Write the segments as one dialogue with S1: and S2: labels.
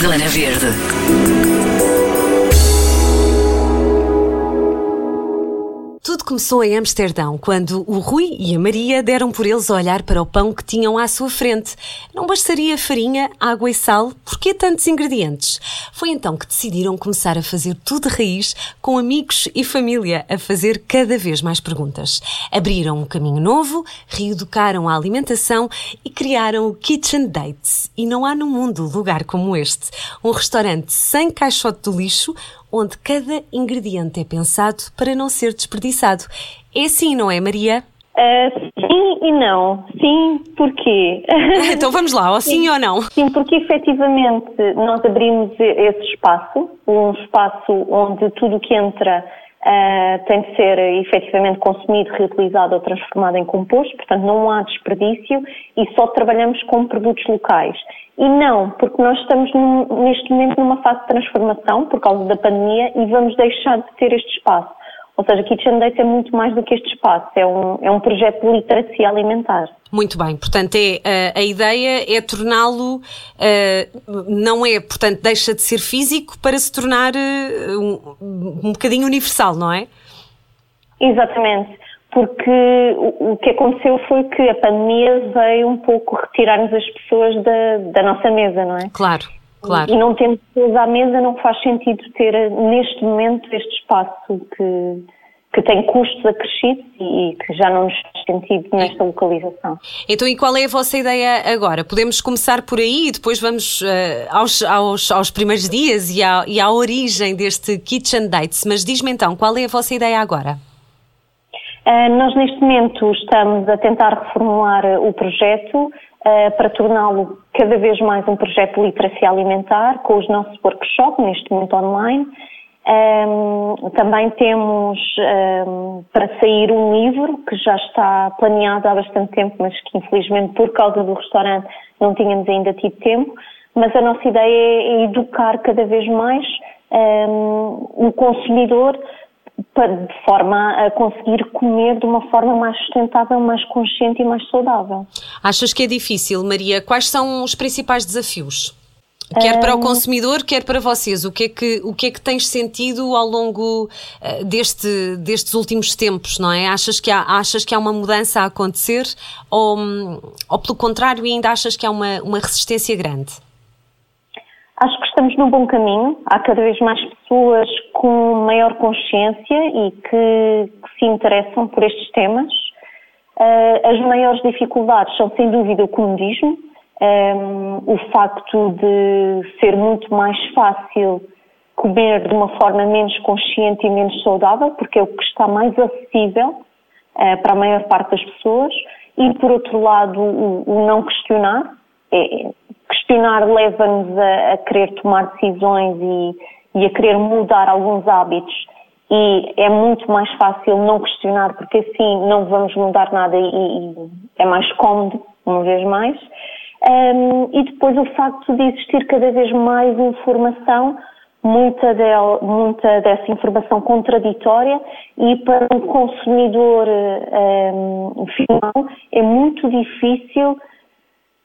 S1: Zona Verde.
S2: Começou em Amsterdão, quando o Rui e a Maria deram por eles a olhar para o pão que tinham à sua frente. Não bastaria farinha, água e sal? Por que tantos ingredientes? Foi então que decidiram começar a fazer tudo de raiz, com amigos e família, a fazer cada vez mais perguntas. Abriram um caminho novo, reeducaram a alimentação e criaram o Kitchen Dates. E não há no mundo lugar como este. Um restaurante sem caixote do lixo, onde cada ingrediente é pensado para não ser desperdiçado. É assim, não é, Maria?
S3: Uh, sim e não. Sim, porquê?
S2: então vamos lá, ou sim, sim, ou não?
S3: Sim, porque efetivamente nós abrimos esse espaço, um espaço onde tudo o que entra uh, tem de ser efetivamente consumido, reutilizado ou transformado em composto, portanto não há desperdício e só trabalhamos com produtos locais. E não, porque nós estamos num, neste momento numa fase de transformação por causa da pandemia e vamos deixar de ter este espaço. Ou seja, Kitchen Date é muito mais do que este espaço, é um, é um projeto de literacia alimentar.
S2: Muito bem, portanto, é, a, a ideia é torná-lo, uh, não é, portanto, deixa de ser físico para se tornar uh, um, um bocadinho universal, não é?
S3: Exatamente porque o, que aconteceu foi que a pandemia veio um pouco retirar-nos as pessoas da, da nossa mesa, não é?
S2: Claro, claro.
S3: E não tendo pessoas à mesa não faz sentido ter neste momento este espaço que, que tem custos acrescidos e que já não nos faz sentido nesta localização.
S2: Então, e qual é a vossa ideia agora? Podemos começar por aí e depois vamos uh, aos, aos, aos primeiros dias e à, e à origem deste Kitchen Dates, mas diz-me então, qual é a vossa ideia agora?
S3: Uh, nós, neste momento, estamos a tentar reformular o projeto uh, para torná-lo cada vez mais um projeto de literacia alimentar, com os nossos workshops, neste momento online. Um, ehm, também temos um, ehm, para sair um livro que já está planeado há bastante tempo, mas que infelizmente por causa do restaurante não tínhamos ainda tido tempo. Mas a nossa ideia é educar cada vez mais um, ehm, o consumidor de forma a conseguir comer de uma forma mais sustentável, mais consciente e mais saudável.
S2: Achas que é difícil, Maria? Quais são os principais desafios? Quer para o consumidor, quer para vocês. O que é que, o que, é que tens sentido ao longo uh, deste, destes últimos tempos, não é? Achas que, há, achas que há uma mudança a acontecer ou, ou pelo contrário, ainda achas que há uma, uma resistência grande?
S3: Acho que estamos num bom caminho. Há cada vez mais pessoas com maior consciência e que, que se interessam por estes temas. Uh, as maiores dificuldades são, sem dúvida, o comodismo, um, o facto de ser muito mais fácil comer de uma forma menos consciente e menos saudável, porque é o que está mais acessível uh, para a maior parte das pessoas, e, por outro lado, o, o não questionar. É, questionar leva-nos a, a, querer tomar decisões e, e, a querer mudar alguns hábitos e é muito mais fácil não questionar porque assim não vamos mudar nada e, e é mais cómodo, uma vez mais. Um, e depois o facto de existir cada vez mais informação, muita, del, muita dessa informação contraditória e para o consumidor um, final é muito difícil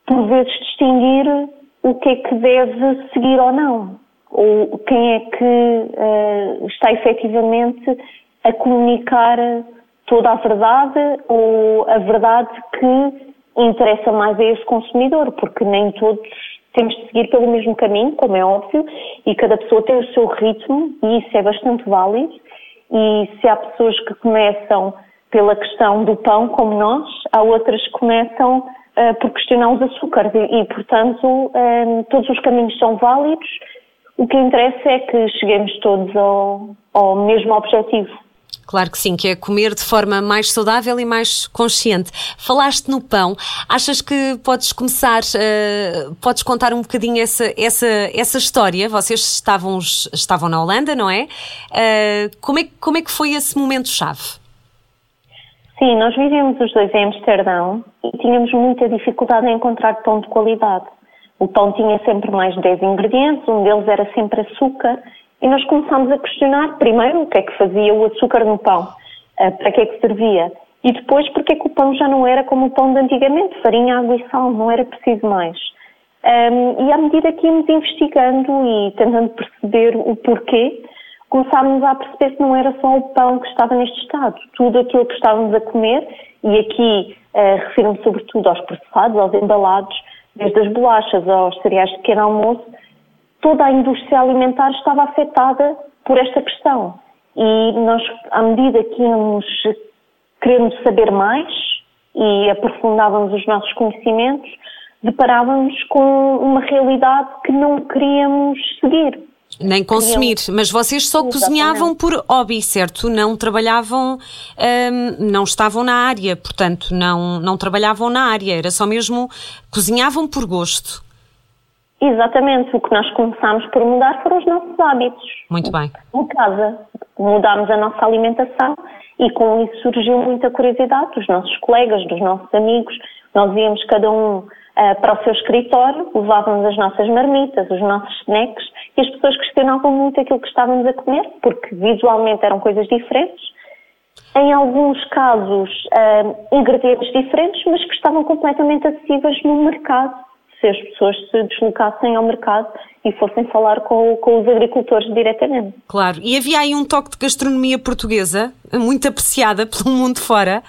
S3: por vezes distinguir o que é que deve seguir ou não, ou quem é que uh, está efetivamente a comunicar toda a verdade ou a verdade que interessa mais a esse consumidor, porque nem todos temos de seguir pelo mesmo caminho, como é óbvio, e cada pessoa tem o seu ritmo e isso é bastante válido. E se há pessoas que começam pela questão do pão, como nós, há outras que começam uh, por questionar os açúcares e, e portanto, um, todos os caminhos são válidos. O que interessa é que cheguemos todos ao, ao mesmo objetivo.
S2: Claro que sim, que é comer de forma mais saudável e mais consciente. Falaste no pão, achas que podes começar, uh, podes contar um bocadinho essa, essa, essa história? Vocês estavam, estavam na Holanda, não é? Uh, como é? Como é que foi esse momento-chave?
S3: Sim, nós vivemos os dois em Amsterdão e tínhamos muita dificuldade em encontrar pão de qualidade. O pão tinha sempre mais de 10 ingredientes, um deles era sempre açúcar, e nós começámos a questionar, primeiro, o que é que fazia o açúcar no pão, eh, para que é que servia, e depois, porque é que o pão já não era como o pão de antigamente, farinha, água e sal, não era preciso mais. Um, e à medida que íamos investigando e tentando perceber o porquê, começámos a perceber que não era só o pão que estava neste estado. Tudo aquilo que estávamos a comer, e aqui uh, refiro-me sobretudo aos processados, aos embalados, desde as bolachas aos cereais de pequeno almoço, toda a indústria alimentar estava afetada por esta questão. E nós, à medida que íamos querendo saber mais e aprofundávamos os nossos conhecimentos, deparávamos com uma realidade que não queríamos seguir.
S2: Nem consumir, mas vocês só Exatamente. cozinhavam por hobby, certo? Não trabalhavam, hum, não estavam na área, portanto, não, não trabalhavam na área, era só mesmo cozinhavam por gosto.
S3: Exatamente, o que nós começámos por mudar foram os nossos hábitos.
S2: Muito bem.
S3: Em casa, mudámos a nossa alimentação e com isso surgiu muita curiosidade dos nossos colegas, dos nossos amigos. Nós íamos cada um uh, para o seu escritório, levávamos as nossas marmitas, os nossos snacks e as pessoas questionavam muito aquilo que estávamos a comer, porque visualmente eram coisas diferentes. Em alguns casos, uh, ingredientes diferentes, mas que estavam completamente acessíveis no mercado, se as pessoas se deslocassem ao mercado e fossem falar com, com os agricultores diretamente.
S2: Claro, e havia aí um toque de gastronomia portuguesa, muito apreciada pelo mundo fora.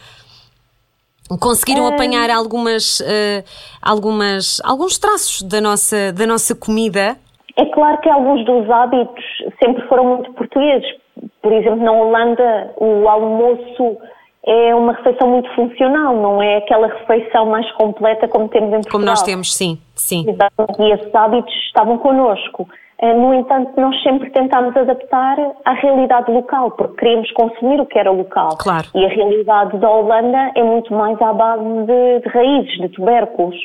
S2: Conseguiram apanhar algumas, uh, algumas, alguns traços da nossa, da nossa comida
S3: é claro que alguns dos hábitos sempre foram muito portugueses. Por exemplo, na Holanda, o almoço é uma refeição muito funcional, não é aquela refeição mais completa como temos em Portugal.
S2: Como nós temos, sim, sim.
S3: Exato, e esses hábitos estavam connosco. Eh, no entanto, nós sempre tentámos adaptar à realidade local, porque queríamos consumir o que era local.
S2: Claro.
S3: E a realidade da Holanda é muito mais à base de, de raízes, de tubérculos.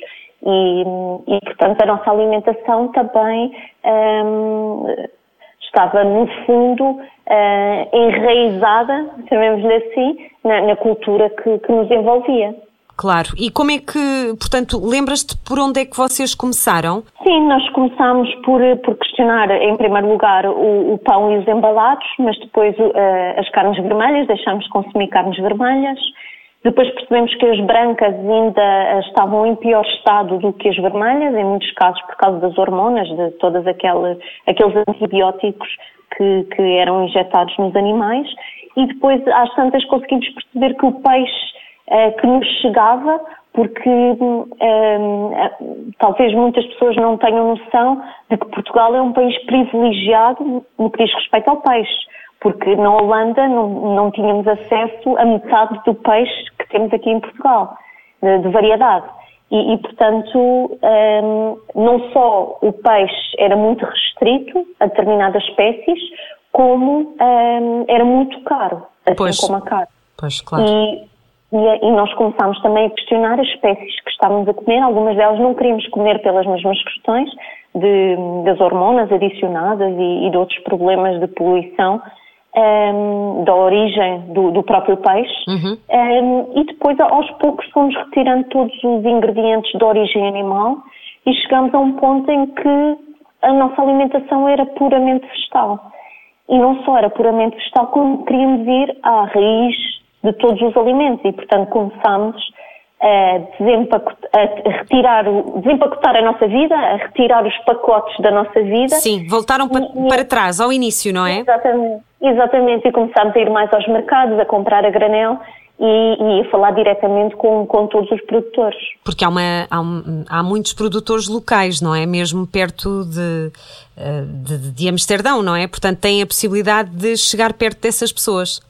S3: E, e, portanto, a nossa alimentação também um, estava, no fundo, uh, enraizada, chamemos-lhe assim, na, na cultura que, que, nos envolvia.
S2: Claro. E como é que, portanto, lembras-te por onde é que vocês começaram?
S3: Sim, nós começámos por, por questionar, em primeiro lugar, o, o pão e os embalados, mas depois uh, as carnes vermelhas, deixámos de consumir carnes vermelhas. Depois percebemos que as brancas ainda estavam em pior estado do que as vermelhas, em muitos casos por causa das hormonas, de todos aquele, aqueles antibióticos que, que, eram injetados nos animais. E depois, às tantas, conseguimos perceber que o peixe eh, que nos chegava, porque eh, talvez muitas pessoas não tenham noção de que Portugal é um país privilegiado no que diz respeito ao peixe porque na Holanda não, não tínhamos acesso a metade do peixe que temos aqui em Portugal, de, de variedade. E, e portanto, um, não só o peixe era muito restrito a determinadas espécies, como um, era muito caro, assim
S2: pois,
S3: como a carne.
S2: Pois, claro.
S3: E, e, e, nós começámos também a questionar as espécies que estávamos a comer. Algumas delas não queríamos comer pelas mesmas questões de, das hormonas adicionadas e, e de outros problemas de poluição um, da origem do, do próprio peixe uhum. um, e depois aos poucos fomos retirando todos os ingredientes de origem animal e chegamos a um ponto em que a nossa alimentação era puramente vegetal. E não só era puramente vegetal, como queríamos ir à raiz de todos os alimentos e, portanto, começámos a, a retirar, desempacotar a nossa vida, a retirar os pacotes da nossa vida.
S2: Sim, voltaram para, e, para trás, ao início, não é?
S3: Exatamente, exatamente, e começámos a ir mais aos mercados, a comprar a granel e, e a falar diretamente com, com todos os produtores.
S2: Porque há, uma, há, há muitos produtores locais, não é? Mesmo perto de, eh, de, de Amsterdão, não é? Portanto, têm a possibilidade de chegar perto dessas pessoas.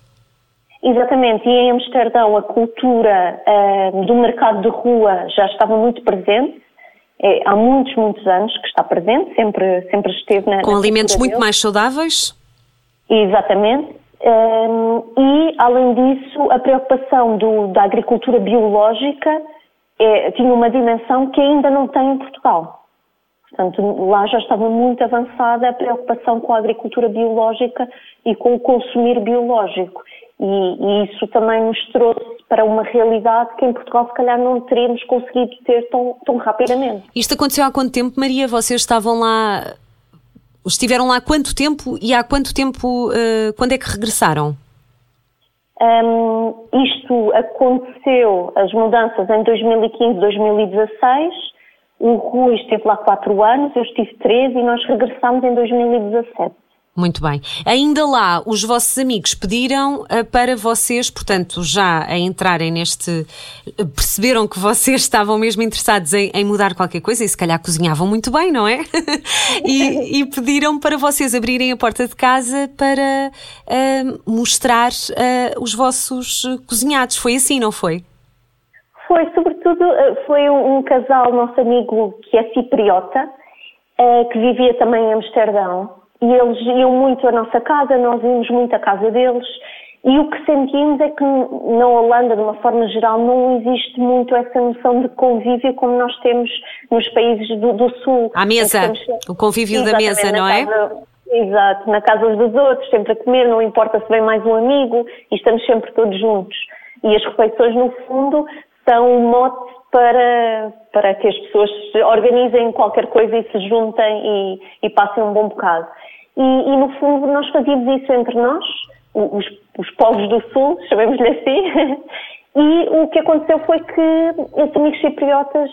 S3: Exatamente, e em Amsterdão a cultura uh, do mercado de rua já estava muito presente. É, há muitos, muitos anos que está presente, sempre, sempre esteve na.
S2: Com
S3: na
S2: alimentos muito mais saudáveis?
S3: Exatamente. Um, e, além disso, a preocupação do, da agricultura biológica é, tinha uma dimensão que ainda não tem em Portugal. Portanto, lá já estava muito avançada a preocupação com a agricultura biológica e com o consumir biológico. E, e, isso também nos trouxe para uma realidade que em Portugal se calhar não teríamos conseguido ter tão, tão rapidamente.
S2: Isto aconteceu há quanto tempo, Maria? Vocês estavam lá, estiveram lá há quanto tempo e há quanto tempo, uh, quando é que regressaram?
S3: Um, isto aconteceu, as mudanças em 2015, 2016, O Rui esteve lá quatro anos, eu estive três e nós regressámos em 2017.
S2: Muito bem. Ainda lá, os vossos amigos pediram uh, para vocês, portanto, já a entrarem neste. perceberam que vocês estavam mesmo interessados em, em, mudar qualquer coisa e se calhar cozinhavam muito bem, não é? e, e, pediram para vocês abrirem a porta de casa para uh, mostrar os vossos cozinhados. Foi assim, não foi?
S3: Foi, sobretudo, foi um, um casal, nosso amigo que é cipriota, que vivia também em Amsterdão e eles iam muito à nossa casa, nós íamos muito à casa deles. E o que sentimos é que na Holanda, de uma forma geral, não existe muito essa noção de convívio como nós temos nos países do, do Sul.
S2: À mesa, o convívio da mesa, não é?
S3: Casa, exato, na casa dos outros, sempre a comer, não importa se vem mais um amigo, e estamos sempre todos juntos. E as refeições, no fundo, são um mote para, para que as pessoas organizem qualquer coisa e se juntem e, e passem um bom bocado. E, e, no fundo nós fazíamos isso entre nós, os, os povos do Sul, chamemos-lhe assim, e o que aconteceu foi que esses amigos cipriotas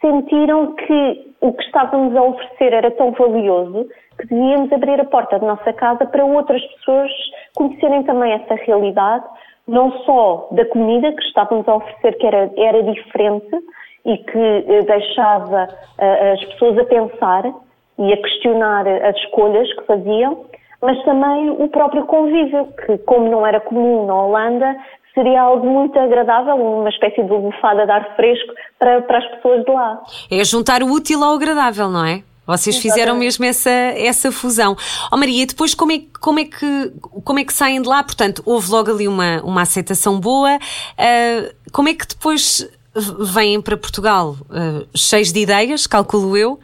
S3: sentiram que o que estávamos a oferecer era tão valioso que devíamos abrir a porta da nossa casa para outras pessoas conhecerem também essa realidade, não só da comida que estávamos a oferecer, que era, era diferente e que eh, deixava uh, as pessoas a pensar, e a questionar as escolhas que faziam, mas também o próprio convívio, que como não era comum na Holanda, seria algo muito agradável, uma espécie de bufada de ar fresco para, para as pessoas de lá.
S2: É juntar o útil ao agradável, não é? Vocês Exatamente. fizeram mesmo essa, essa fusão. Oh Maria, depois como é, como, é que, como é que saem de lá? Portanto, houve logo ali uma, uma aceitação boa. Uh, como é que depois vêm para Portugal uh, cheios de ideias, calculo eu.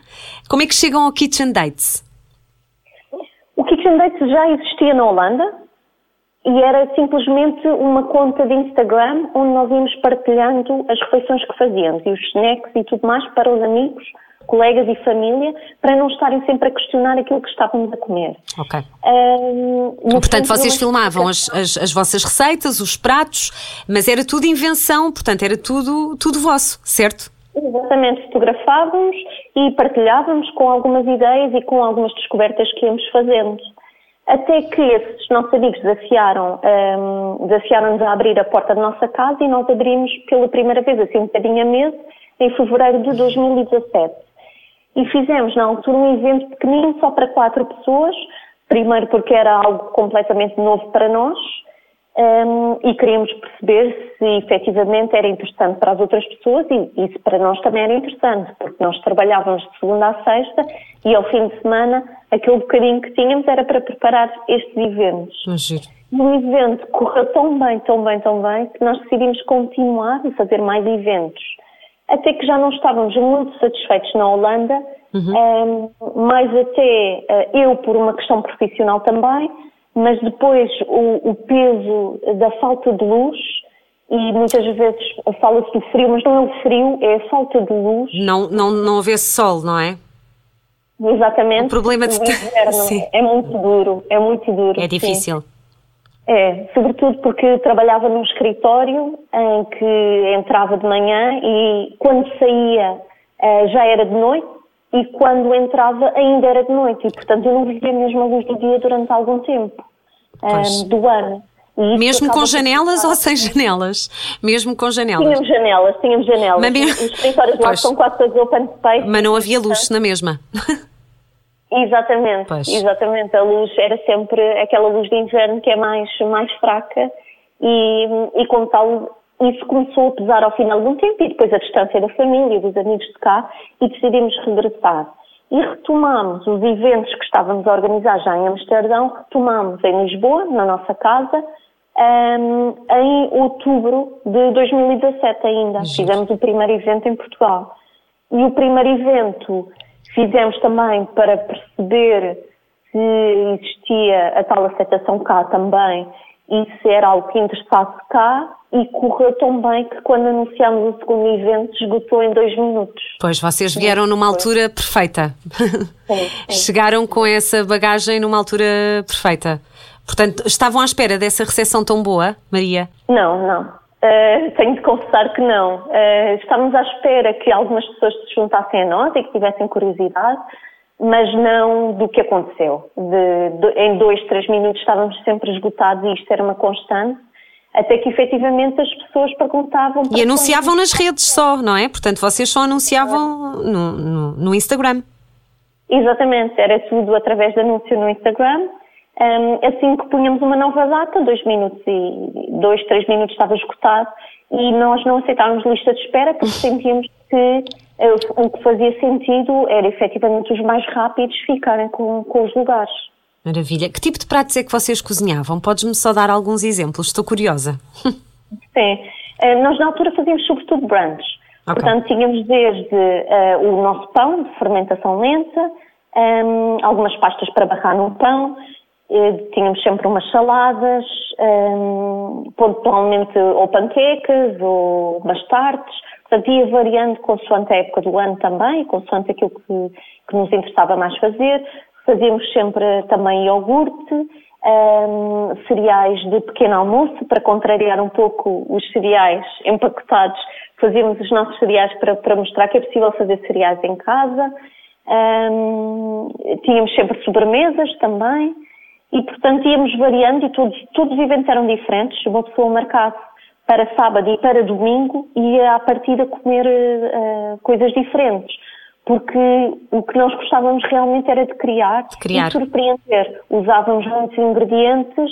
S2: Como é que chegam ao Kitchen Dates?
S3: O Kitchen Dates já existia na Holanda e era simplesmente uma conta de Instagram onde nós íamos partilhando as refeições que fazíamos e os snacks e tudo mais para os amigos colegas e família, para não estarem sempre a questionar aquilo que estávamos a comer.
S2: Ok. Um, portanto, vocês filmavam as, as, as, vossas receitas, os pratos, mas era tudo invenção, portanto, era tudo, tudo vosso, certo?
S3: Exatamente, fotografávamos e partilhávamos com algumas ideias e com algumas descobertas que íamos fazendo. Até que esses nossos amigos desafiaram, um, desafiaram-nos a abrir a porta da nossa casa e nós abrimos pela primeira vez, assim um bocadinho a mesa, em fevereiro de 2017 e fizemos na altura um evento pequenino só para quatro pessoas, primeiro porque era algo completamente novo para nós. Um, e queríamos perceber se efetivamente era interessante para as outras pessoas. E, se para nós também era interessante, porque nós trabalhávamos de segunda a sexta e ao fim de semana aquele bocadinho que tínhamos era para preparar estes eventos. E o evento correu tão bem, tão bem, tão bem, que nós decidimos continuar e fazer mais eventos até que já não estávamos muito satisfeitos na Holanda, uhum. um, mais até uh, eu por uma questão profissional também, mas depois o, o, peso da falta de luz e muitas vezes fala-se do frio, mas não é o frio, é a falta de luz.
S2: Não, não, não haver sol, não é?
S3: Exatamente.
S2: O problema de...
S3: o inverno é muito duro, é muito duro.
S2: É difícil.
S3: Sim. É, sobretudo porque trabalhava num escritório em que entrava de manhã e quando saía eh, já era de noite e quando entrava ainda era de noite e portanto eu não vivia mesmo a luz do dia durante algum tempo um, do ano.
S2: Mesmo com janelas ou sem janelas? Mesmo com janelas?
S3: Tínhamos janelas, tínhamos janelas. Mas mesmo... Os escritórios lá são quase todos open space.
S2: Mas não havia luz na mesma?
S3: Exatamente, pois. exatamente. A luz era sempre aquela luz de inverno que é mais, mais fraca e, e como tal isso começou a pesar ao final de um tempo e depois a distância da família, dos amigos de cá e decidimos regressar. E retomamos os eventos que estávamos a organizar já em Amsterdão, retomamos em Lisboa, na nossa casa, um, em outubro de 2017 ainda. Fizemos o primeiro evento em Portugal. E o primeiro evento Fizemos também para perceber se existia a tal aceitação cá também e se era algo que interessasse cá e correu tão bem que quando anunciámos o segundo evento esgotou em dois minutos.
S2: Pois, vocês vieram numa altura perfeita. Sim, sim. Chegaram com essa bagagem numa altura perfeita. Portanto, estavam à espera dessa recepção tão boa, Maria?
S3: Não, não. Uh, tenho de confessar que não. Uh, estávamos à espera que algumas pessoas se juntassem a nós e que tivessem curiosidade, mas não do que aconteceu. De, de, em dois, três minutos estávamos sempre esgotados e isto era uma constante, até que efetivamente as pessoas perguntavam.
S2: E anunciavam nas redes só, não é? Portanto, vocês só anunciavam no, no, no Instagram.
S3: Exatamente, era tudo através de anúncio no Instagram. Um, assim que punhamos uma nova data, dois minutos e dois, três minutos estava esgotado e nós não aceitávamos lista de espera porque sentíamos que uh, o que fazia sentido era efetivamente os mais rápidos ficarem com, com os lugares.
S2: Maravilha. Que tipo de pratos é que vocês cozinhavam? Podes-me só dar alguns exemplos? Estou curiosa.
S3: Sim. Uh, nós na altura fazíamos sobretudo brunch. Okay. Portanto, tínhamos desde uh, o nosso pão de fermentação lenta, um, algumas pastas para barrar no pão, tínhamos sempre umas saladas, um, pontualmente ou panquecas ou umas tartes, portanto ia variando consoante a época do ano também, consoante aquilo que, que nos interessava mais fazer. Fazíamos sempre também iogurte, um, cereais de pequeno almoço, para contrariar um pouco os cereais empacotados, fazíamos os nossos cereais para, para mostrar que é possível fazer cereais em casa. Um, tínhamos sempre sobremesas também. E, portanto, íamos variando e todos, todos os eventos eram diferentes. Uma pessoa marcasse para sábado e para domingo ia à partida comer uh, coisas diferentes. Porque o que nós gostávamos realmente era de criar, de criar. e surpreender. Usávamos muitos ingredientes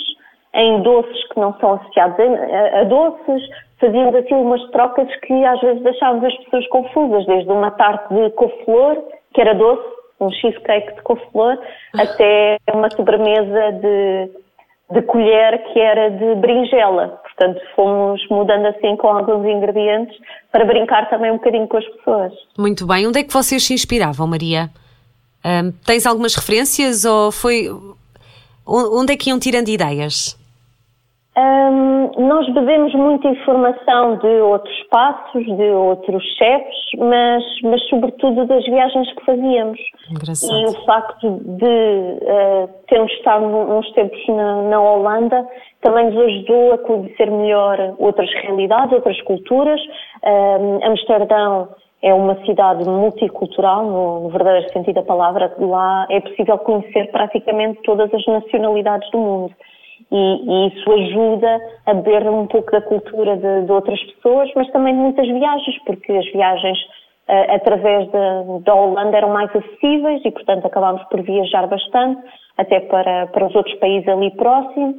S3: em doces que não são associados a, a doces, fazíamos assim umas trocas que às vezes deixávamos as pessoas confusas, desde uma tarte de couve-flor, que era doce, um cheesecake de couve-flor, até uma sobremesa de, de colher que era de berinjela. Portanto, fomos mudando assim com alguns ingredientes para brincar também um bocadinho com as pessoas.
S2: Muito bem. Onde é que vocês se inspiravam, Maria? Um, tens algumas referências ou foi. Onde é que iam tirando ideias?
S3: Um, nós bebemos muita informação de outros espaços, de outros chefes, mas, mas sobretudo das viagens que fazíamos.
S2: Engraçado.
S3: E o facto de uh, termos estado uns tempos na, na, Holanda também nos ajudou a conhecer melhor outras realidades, outras culturas. Um, Amsterdão é uma cidade multicultural, no verdadeiro sentido da palavra. Lá é possível conhecer praticamente todas as nacionalidades do mundo e, e, isso ajuda a beber um pouco da cultura de, de, outras pessoas, mas também de muitas viagens, porque as viagens uh, através da Holanda eram mais acessíveis e, portanto, acabámos por viajar bastante, até para, para os outros países ali próximos.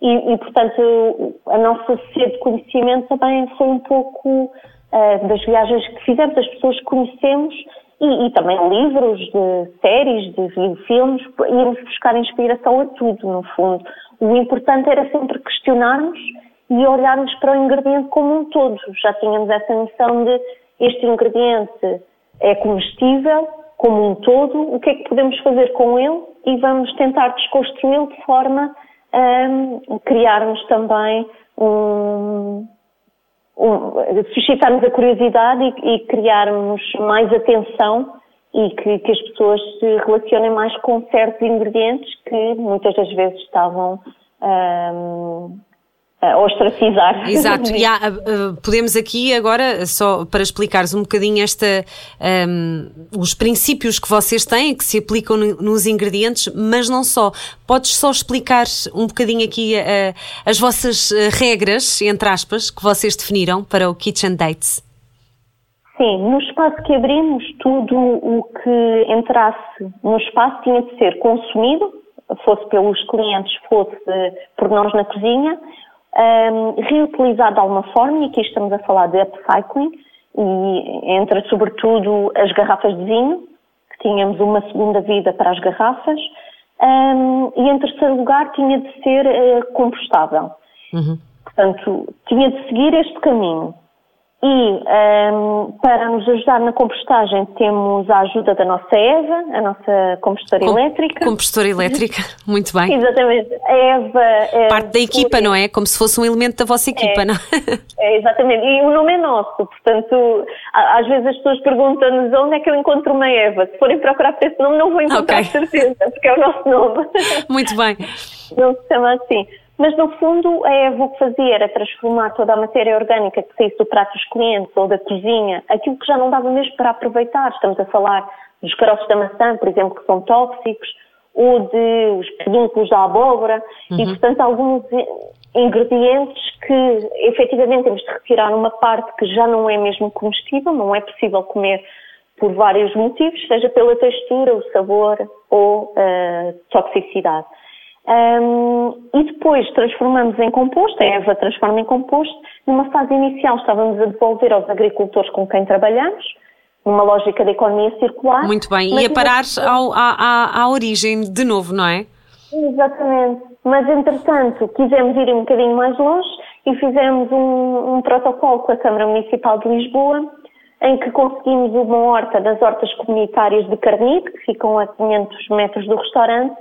S3: E, e, portanto, a nossa sede de conhecimento também foi um pouco uh, das viagens que fizemos, as pessoas que conhecemos e, e, também livros, de séries, de filmes, íamos buscar inspiração a tudo, no fundo. O importante era sempre questionarmos e olharmos para o ingrediente como um todo. Já tínhamos essa noção de este ingrediente é comestível como um todo, o que é que podemos fazer com ele e vamos tentar desconstruí-lo de forma a criarmos também um, um, suscitarmos a curiosidade e, e criarmos mais atenção e que, que, as pessoas se relacionem mais com certos ingredientes que muitas das vezes estavam um, a ostracizar.
S2: Exato, e há, uh, podemos aqui agora, só para explicares um bocadinho esta, um, os princípios que vocês têm, que se aplicam no, nos ingredientes, mas não só. Podes só explicar um bocadinho aqui uh, as vossas uh, regras, entre aspas, que vocês definiram para o Kitchen Dates?
S3: Sim, no espaço que abrimos, tudo o que entrasse no espaço tinha de ser consumido, fosse pelos clientes, fosse por nós na cozinha, um, reutilizado de alguma forma, e aqui estamos a falar de upcycling, e entra sobretudo as garrafas de vinho, que tínhamos uma segunda vida para as garrafas, um, e em terceiro lugar tinha de ser uh, compostável. Uhum. Portanto, tinha de seguir este caminho. E um, ehm, para nos ajudar na compostagem temos a ajuda da nossa Eva, a nossa compostora Com, elétrica.
S2: Compostora elétrica, muito bem.
S3: Exatamente. A Eva é
S2: parte da equipa, não é? Como se fosse um elemento da vossa equipa,
S3: é,
S2: não
S3: é? exatamente. E o nome é nosso, portanto, às vezes as pessoas perguntam-nos onde é que eu encontro uma Eva. Se forem procurar por esse nome, não vou encontrar okay. certeza, porque é o nosso nome.
S2: Muito bem.
S3: Não se chama assim. Mas, no fundo, a Evo fazia era transformar toda a matéria orgânica que saísse do prato dos clientes ou da cozinha, aquilo que já não dava mesmo para aproveitar. Estamos a falar dos caroços da maçã, por exemplo, que são tóxicos, ou de os pedúnculos da abóbora, uhum. e, portanto, alguns ingredientes que, efetivamente, temos de retirar uma parte que já não é mesmo comestível, não é possível comer por vários motivos, seja pela textura, o sabor ou a uh, toxicidade. Um, e depois transformamos em composto, a Eva transforma em composto. Numa fase inicial estávamos a devolver aos agricultores com quem trabalhamos, numa lógica de economia circular.
S2: Muito bem, e a parar ao, à, à origem de novo, não é?
S3: Exatamente. Mas, entretanto, quisemos ir um bocadinho mais longe e fizemos um, um protocolo com a Câmara Municipal de Lisboa, em que conseguimos uma horta das hortas comunitárias de Carnide, que ficam a 500 metros do restaurante,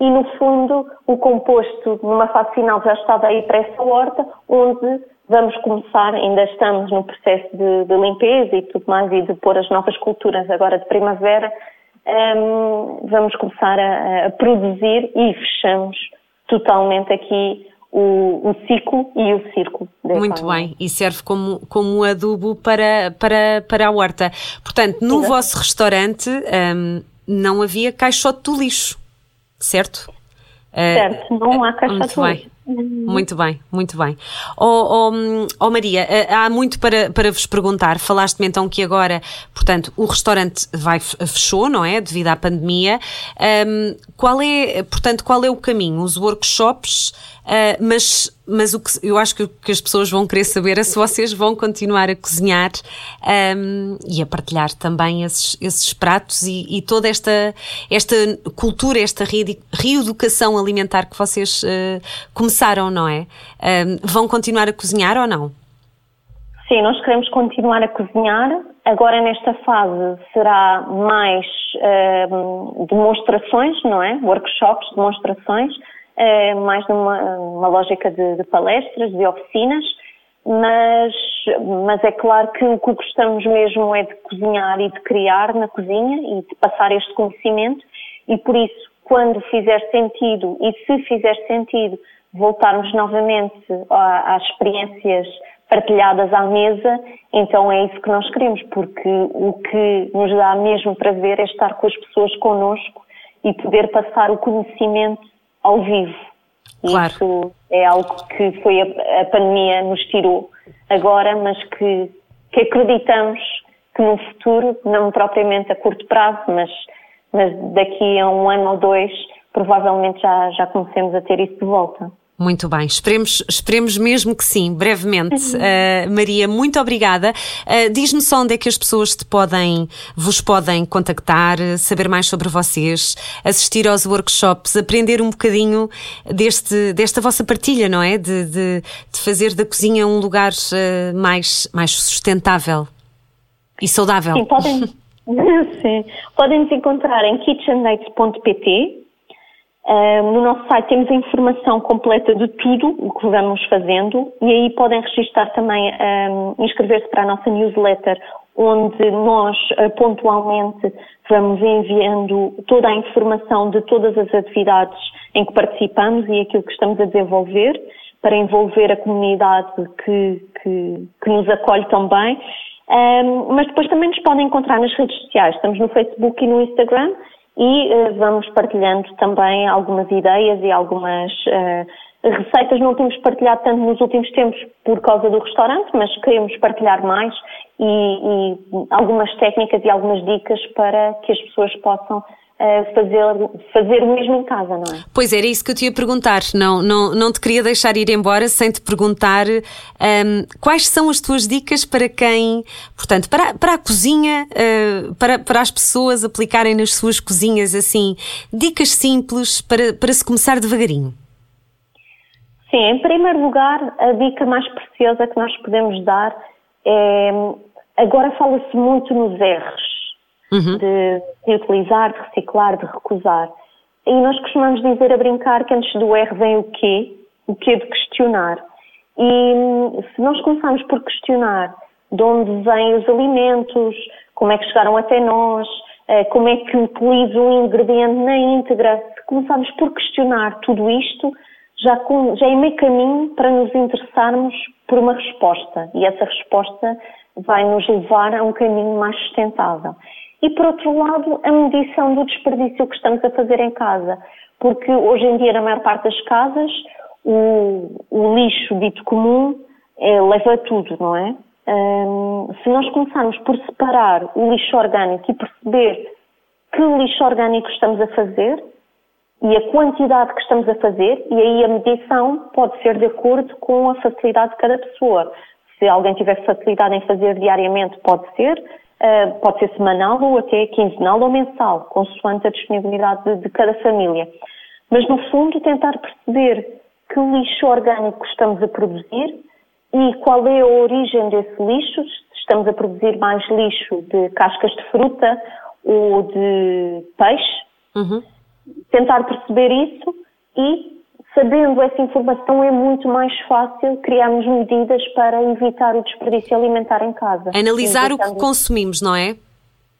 S3: e no fundo o composto numa fase final já estava aí para essa horta, onde vamos começar, ainda estamos no processo de, de limpeza e tudo mais e de pôr as novas culturas agora de primavera, um, vamos começar a, a, produzir e fechamos totalmente aqui o, o ciclo e o círculo.
S2: Muito bem, e serve como, como adubo para, para, para a horta. Portanto, no Exato. vosso restaurante um, não havia caixote do lixo certo?
S3: Certo, não há caixa
S2: muito bem. Muito bem, muito bem. Oh, oh, oh, Maria, eh, há muito para, para vos perguntar. Falaste-me então que agora, portanto, o restaurante vai, fechou, não é? Devido à pandemia. Um, qual é, portanto, qual é o caminho? Os workshops Uh, mas, mas o que eu acho que o que as pessoas vão querer saber é se vocês vão continuar a cozinhar um, e a partilhar também esses, esses pratos e, e, toda esta, esta cultura, esta reeducação alimentar que vocês uh, começaram, não é? Um, vão continuar a cozinhar ou não?
S3: Sim, nós queremos continuar a cozinhar. Agora, nesta fase, será mais uh, demonstrações, não é? Workshops, demonstrações mais numa, numa lógica de, de, palestras, de oficinas, mas, mas é claro que o que gostamos mesmo é de cozinhar e de criar na cozinha e de passar este conhecimento. E por isso, quando fizer sentido e se fizer sentido voltarmos novamente às experiências partilhadas à mesa, então é isso que nós queremos, porque o que nos dá mesmo prazer é estar com as pessoas connosco e poder passar o conhecimento ao vivo. Claro. Isso é algo que foi a, a, pandemia nos tirou agora, mas que, que acreditamos que no futuro, não propriamente a curto prazo, mas, mas daqui a um ano ou dois, provavelmente já, já comecemos a ter isso de volta.
S2: Muito bem, esperemos, esperemos mesmo que sim, brevemente. Uh, Maria, muito obrigada. Uh, Diz-me só onde é que as pessoas te podem, vos podem contactar, saber mais sobre vocês, assistir aos workshops, aprender um bocadinho deste, desta vossa partilha, não é? De, de, de fazer da cozinha um lugar uh, mais, mais sustentável e saudável.
S3: Sim, podem, sim. podem nos encontrar em kitchendates.pt no nosso site temos a informação completa de tudo o que vamos fazendo e aí podem registrar também, um, inscrever-se para a nossa newsletter, onde nós uh, pontualmente vamos enviando toda a informação de todas as atividades em que participamos e aquilo que estamos a desenvolver para envolver a comunidade que, que, que nos acolhe também. Um, mas depois também nos podem encontrar nas redes sociais. Estamos no Facebook e no Instagram e uh, vamos partilhando também algumas ideias e algumas uh, receitas. Não temos partilhado tanto nos últimos tempos por causa do restaurante, mas queremos partilhar mais e, e algumas técnicas e algumas dicas para que as pessoas possam fazer, fazer o mesmo em casa, não é?
S2: Pois era isso que eu te ia perguntar. Não, não, não te queria deixar ir embora sem te perguntar um, quais são as tuas dicas para quem, portanto, para, para a cozinha, uh, para, para as pessoas aplicarem nas suas cozinhas assim, dicas simples para, para se começar devagarinho.
S3: Sim, em primeiro lugar, a dica mais preciosa que nós podemos dar é. Agora fala-se muito nos erros uhum. de, de utilizar, de reciclar, de recusar. E nós costumamos dizer a brincar que antes do R vem o quê? O quê de questionar. E se nós começarmos por questionar de onde vêm os alimentos, como é que chegaram até nós, eh, como é que utilizo um ingrediente na íntegra, se começarmos por questionar tudo isto, já, com, já é meio caminho para nos interessarmos por uma resposta e essa resposta vai nos levar a um caminho mais sustentável. E por outro lado, a medição do desperdício que estamos a fazer em casa, porque hoje em dia na maior parte das casas o, o lixo dito comum é, leva tudo, não é? Um, se nós começarmos por separar o lixo orgânico e perceber que lixo orgânico estamos a fazer e a quantidade que estamos a fazer, e aí a medição pode ser de acordo com a facilidade de cada pessoa. Se alguém tiver facilidade em fazer diariamente, pode ser, uh, pode ser semanal ou até quinzenal ou mensal, consoante a disponibilidade de, de cada família. Mas, no fundo, tentar perceber que lixo orgânico estamos a produzir e qual é a origem desse lixo, se estamos a produzir mais lixo de cascas de fruta ou de peixe, uhum. tentar perceber isso e, sabendo essa informação, é muito mais fácil criarmos medidas para evitar o desperdício alimentar em casa.
S2: Analisar o que consumimos, não é?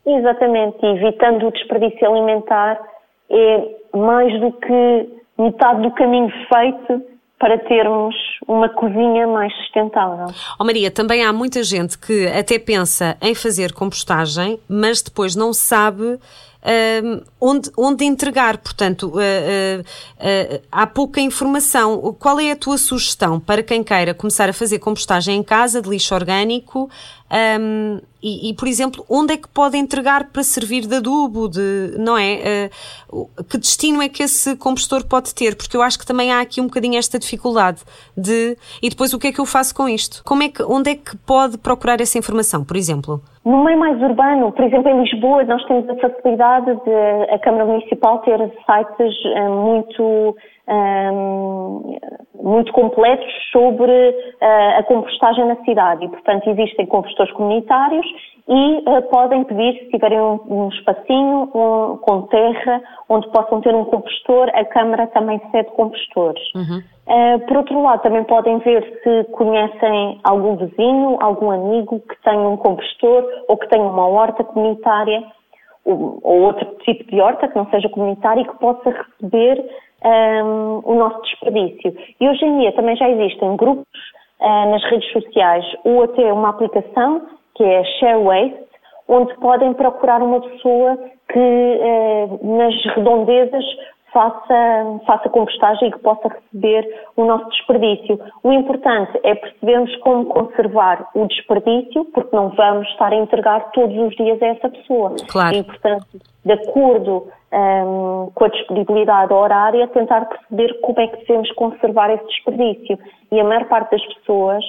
S3: Exatamente, evitando o desperdício alimentar é mais do que metade do caminho feito para termos uma cozinha mais sustentável.
S2: Oh Maria, também há muita gente que até pensa em fazer compostagem, mas depois não sabe uh, onde, onde entregar. Portanto, uh, uh, há pouca informação. Qual é a tua sugestão para quem queira começar a fazer compostagem em casa de lixo orgânico? Um, e, e, por exemplo, onde é que pode entregar para servir de adubo, de, não é? Uh, que destino é que esse compostor pode ter? Porque eu acho que também há aqui um bocadinho esta dificuldade de e depois o que é que eu faço com isto? Como é que, onde é que pode procurar essa informação, por exemplo?
S3: No meio mais urbano, por exemplo, em Lisboa, nós temos a facilidade de a Câmara Municipal ter sites uh, muito um, muito completos sobre uh, a compostagem na cidade e, portanto, existem compostores comunitários e uh, podem pedir, se tiverem um, um espacinho um, com terra onde possam ter um compostor, a Câmara também cede compostores. Uhum. Uh, por outro lado, também podem ver se conhecem algum vizinho, algum amigo que tenha um compostor ou que tenha uma horta comunitária ou, ou outro tipo de horta que não seja comunitária e que possa receber um, o nosso desperdício. E hoje em dia também já existem grupos uh, nas redes sociais ou até uma aplicação que é Share Waste, onde podem procurar uma pessoa que uh, nas redondezas faça, faça compostagem e que possa receber o nosso desperdício. O importante é percebermos como conservar o desperdício, porque não vamos estar a entregar todos os dias a essa pessoa.
S2: Claro.
S3: E, portanto, de acordo um, com a disponibilidade horária, tentar perceber como é que devemos conservar esse desperdício. E a maior parte das pessoas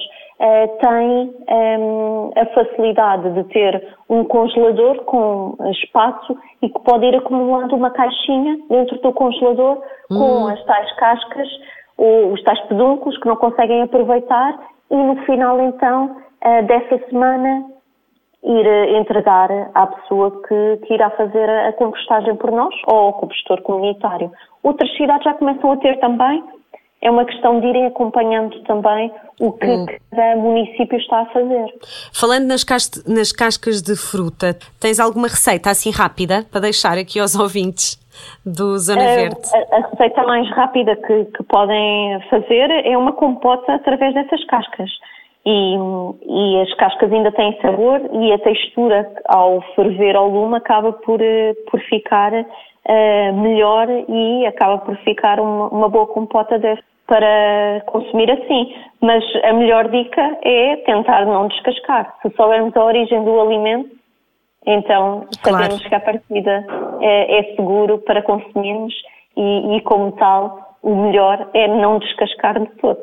S3: tem um, a facilidade de ter um congelador com espaço e que pode ir acumulando uma caixinha dentro do congelador hum. com as tais cascas ou os tais peduncos que não conseguem aproveitar e no final então uh, dessa semana ir entregar à pessoa que, que irá fazer a compostagem por nós ou ao compostor comunitário. Outras cidades já começam a ter também é uma questão de irem acompanhando também o que hum. cada município está a fazer.
S2: Falando nas, nas, cascas de fruta, tens alguma receita assim rápida para deixar aqui aos ouvintes do Zona
S3: a,
S2: Verde?
S3: A, a, receita mais rápida que, que, podem fazer é uma compota através dessas cascas. E, e, as cascas ainda têm sabor e a textura ao ferver ao lume acaba por, eh, por ficar uh, melhor e acaba por ficar uma, uma boa compota de, para consumir assim. Mas a melhor dica é tentar não descascar. Se soubermos a origem do alimento, então sabemos claro. que a partida é, é seguro para consumirmos e, e, como tal, o melhor é não descascar de todo.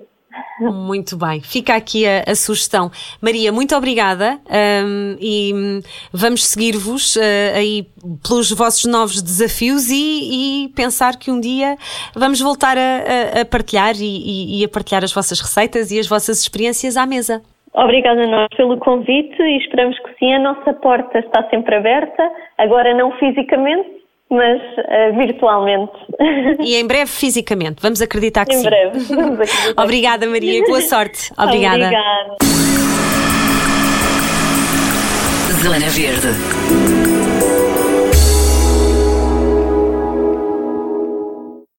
S2: Muito bem, fica aqui a, a sugestão. Maria, muito obrigada um, e vamos seguir-vos uh, aí pelos vossos novos desafios e, e, pensar que um dia vamos voltar a, a partilhar e, e, a partilhar as vossas receitas e as vossas experiências à mesa.
S3: Obrigada a nós pelo convite e esperamos que sim. A nossa porta está sempre aberta, agora não fisicamente, mas uh, virtualmente.
S2: E em breve fisicamente, vamos acreditar que
S3: em
S2: sim.
S3: Em breve, vamos acreditar.
S2: Obrigada, Maria, boa sorte. Obrigada.
S3: Obrigada. Zona Verde.